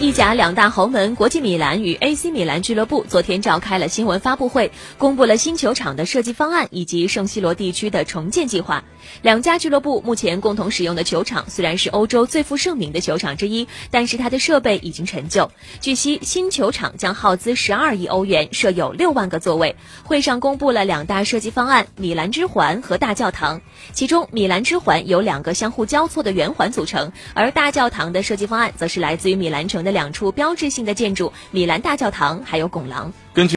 意甲两大豪门国际米兰与 AC 米兰俱乐部昨天召开了新闻发布会，公布了新球场的设计方案以及圣西罗地区的重建计划。两家俱乐部目前共同使用的球场虽然是欧洲最负盛名的球场之一，但是它的设备已经陈旧。据悉，新球场将耗资十二亿欧元，设有六万个座位。会上公布了两大设计方案：米兰之环和大教堂。其中，米兰之环由两个相互交错的圆环组成，而大教堂的设计方案则是来自于米兰城两处标志性的建筑——米兰大教堂还有拱廊。根据